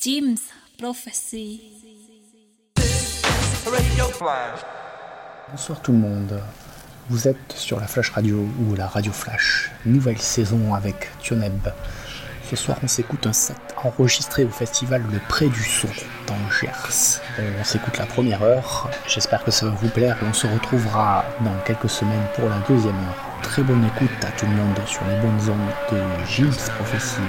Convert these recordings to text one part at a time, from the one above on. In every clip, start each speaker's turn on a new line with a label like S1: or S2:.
S1: Jim's Prophecy.
S2: Bonsoir tout le monde. Vous êtes sur la Flash Radio ou la Radio Flash, nouvelle saison avec Tioneb. Ce soir, on s'écoute un set enregistré au festival Le Pré du Son dans Gers. On s'écoute la première heure. J'espère que ça va vous plaire et on se retrouvera dans quelques semaines pour la deuxième heure. Très bonne écoute à tout le monde sur les bonnes ondes de Jim's Prophecy.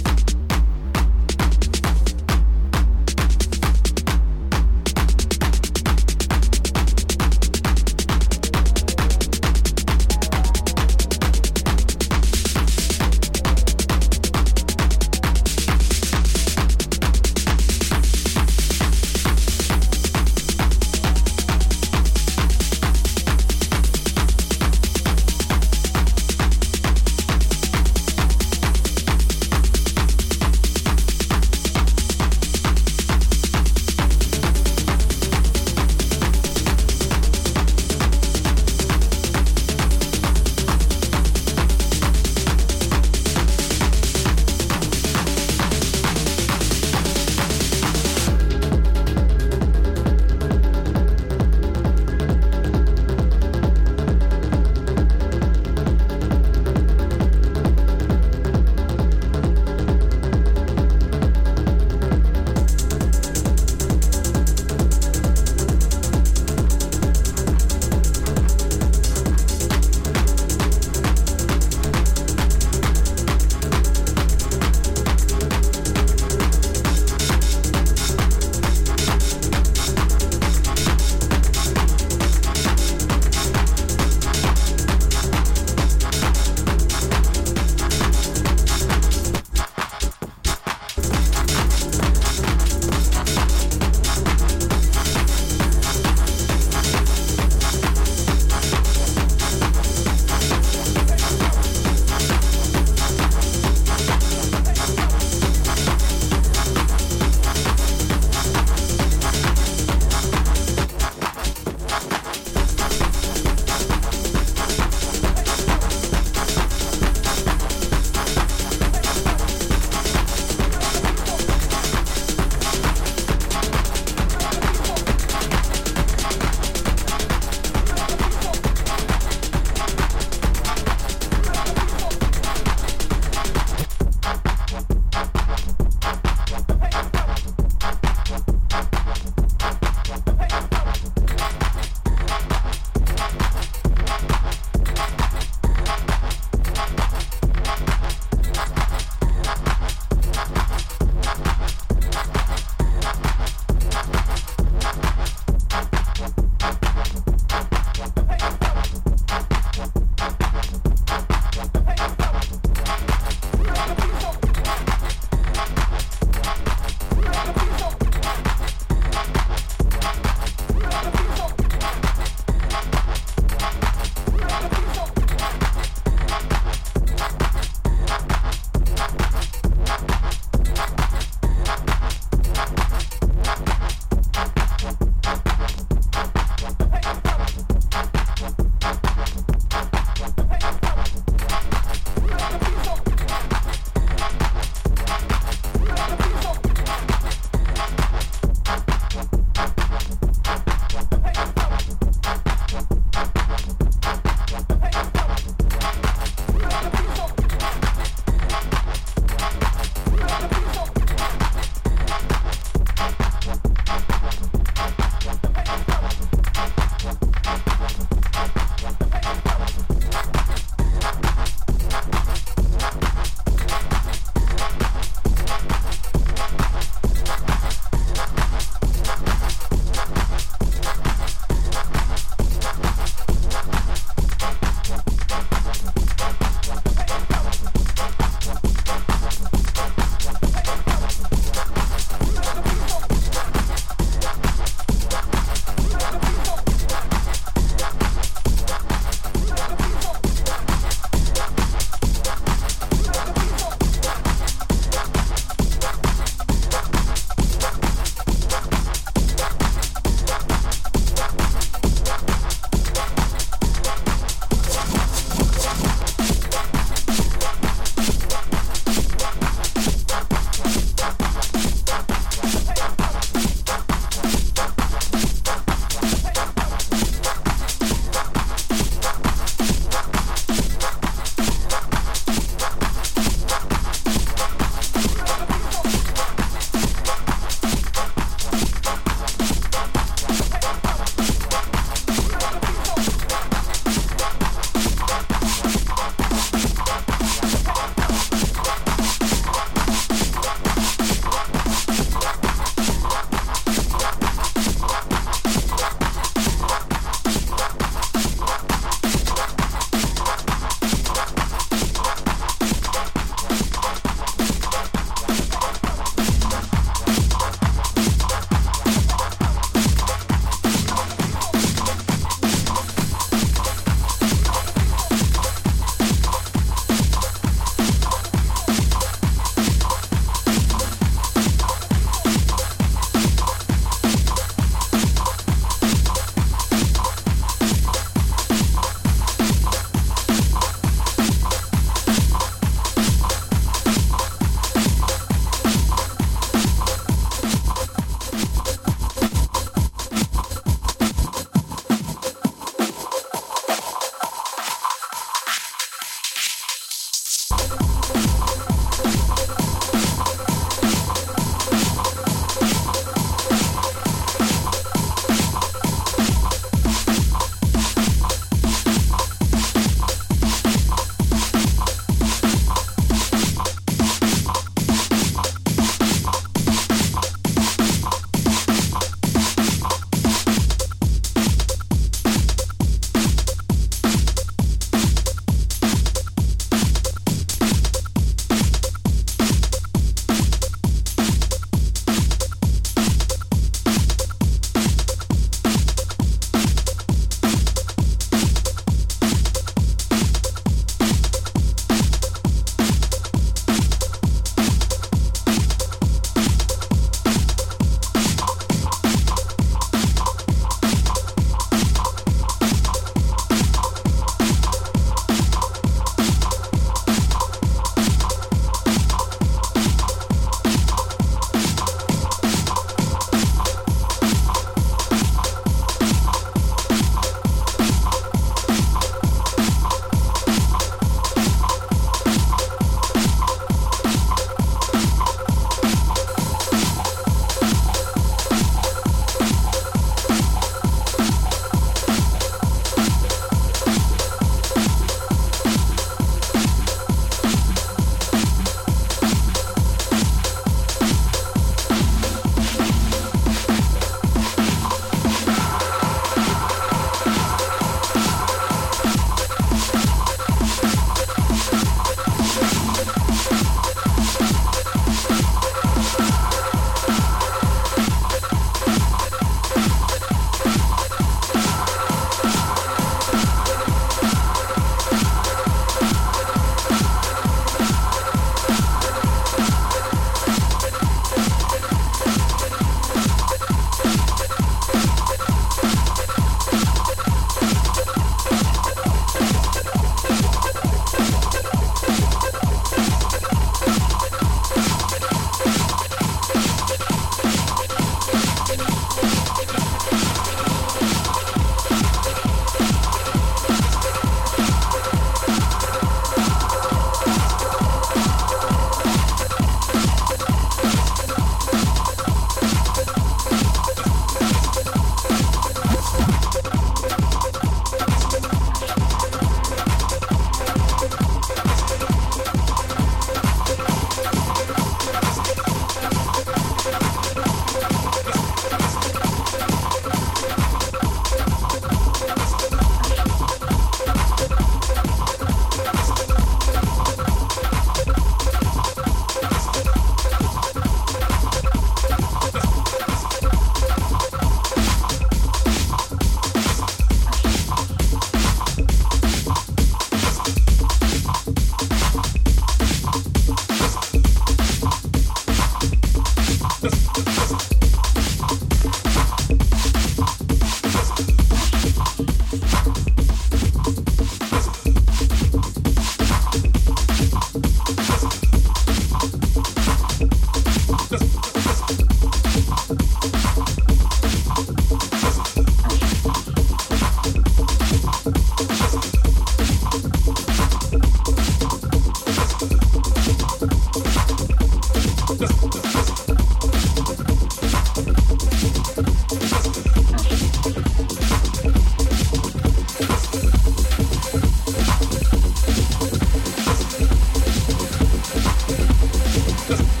S3: Yeah.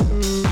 S4: Ooh.